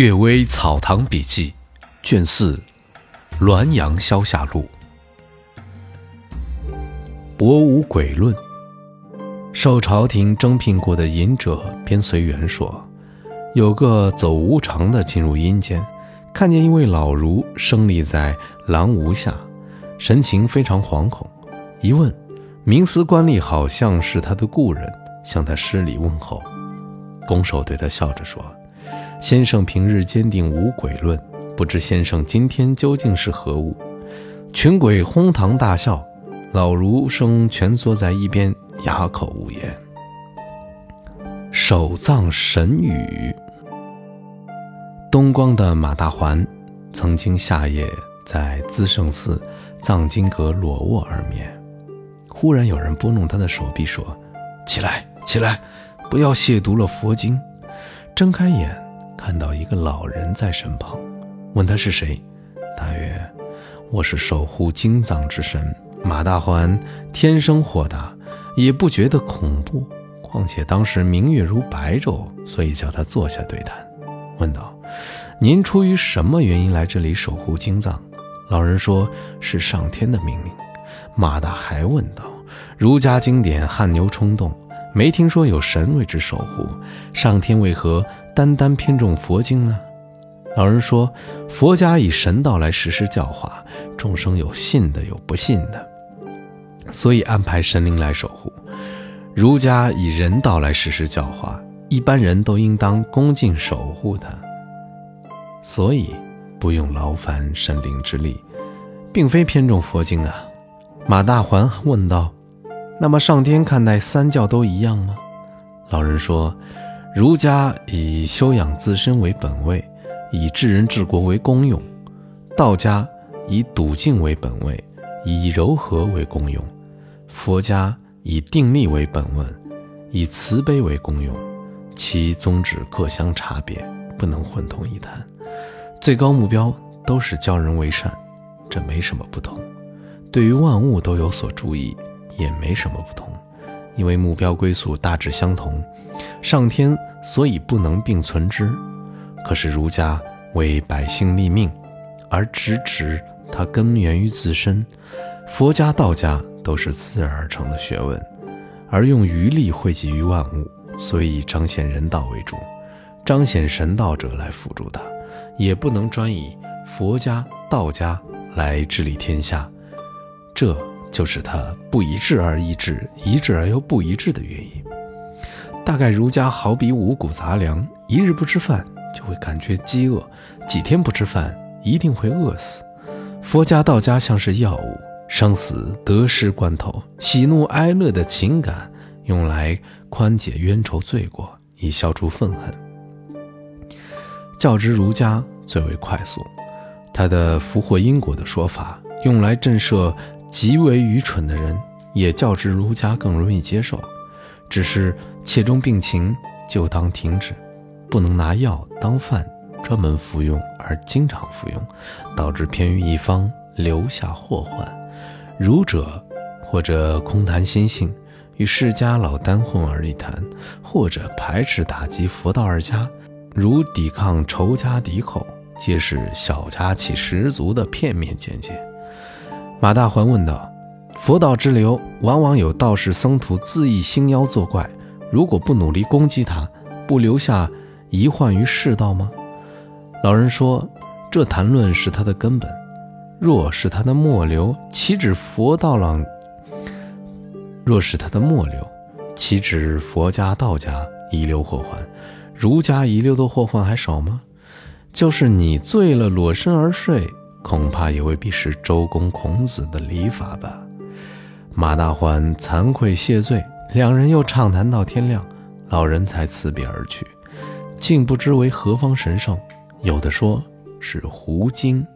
《岳微草堂笔记》卷四《滦阳消夏录》博无鬼论。受朝廷征聘过的隐者边随缘说，有个走无常的进入阴间，看见一位老儒生立在廊屋下，神情非常惶恐。一问，明司官吏好像是他的故人，向他施礼问候。拱手对他笑着说。先生平日坚定无鬼论，不知先生今天究竟是何物？群鬼哄堂大笑，老儒生蜷缩在一边，哑口无言。守藏神语。东光的马大环曾经夏夜在资圣寺藏经阁裸卧而眠，忽然有人拨弄他的手臂，说：“起来，起来，不要亵渎了佛经。”睁开眼。看到一个老人在身旁，问他是谁，大约我是守护经藏之神马大环。天生豁达，也不觉得恐怖。况且当时明月如白昼，所以叫他坐下对谈。问道：“您出于什么原因来这里守护经藏？”老人说：“是上天的命令。”马大还问道：“儒家经典汗牛充栋，没听说有神为之守护，上天为何？”单单偏重佛经呢？老人说：“佛家以神道来实施教化众生，有信的，有不信的，所以安排神灵来守护。儒家以人道来实施教化，一般人都应当恭敬守护他，所以不用劳烦神灵之力，并非偏重佛经啊。”马大环问道：“那么上天看待三教都一样吗？”老人说。儒家以修养自身为本位，以治人治国为功用；道家以笃静为本位，以柔和为功用；佛家以定力为本问，以慈悲为功用。其宗旨各相差别，不能混同一谈。最高目标都是教人为善，这没什么不同。对于万物都有所注意，也没什么不同。因为目标归宿大致相同，上天所以不能并存之。可是儒家为百姓立命，而直指它根源于自身；佛家、道家都是自然而成的学问，而用余力汇集于万物，所以彰显人道为主，彰显神道者来辅助它，也不能专以佛家、道家来治理天下。这。就是它不一致而一致，一致而又不一致的原因。大概儒家好比五谷杂粮，一日不吃饭就会感觉饥饿，几天不吃饭一定会饿死。佛家、道家像是药物，生死得失关头，喜怒哀乐的情感用来宽解冤仇罪过，以消除愤恨。较之儒家最为快速，他的福祸因果的说法用来震慑。极为愚蠢的人，也较之儒家更容易接受。只是切中病情就当停止，不能拿药当饭专门服用而经常服用，导致偏于一方，留下祸患。儒者或者空谈心性，与世家老单混而一谈；或者排斥打击佛道二家，如抵抗仇家敌寇，皆是小家气十足的片面见解。马大环问道：“佛道之流，往往有道士僧徒自缢星妖作怪，如果不努力攻击他，不留下遗患于世道吗？”老人说：“这谈论是他的根本，若是他的末流，岂止佛道浪？若是他的末流，岂止佛家、道家遗留祸患？儒家遗留的祸患还少吗？就是你醉了，裸身而睡。”恐怕也未必是周公孔子的礼法吧。马大欢惭愧谢罪，两人又畅谈到天亮，老人才辞别而去，竟不知为何方神圣，有的说是狐精。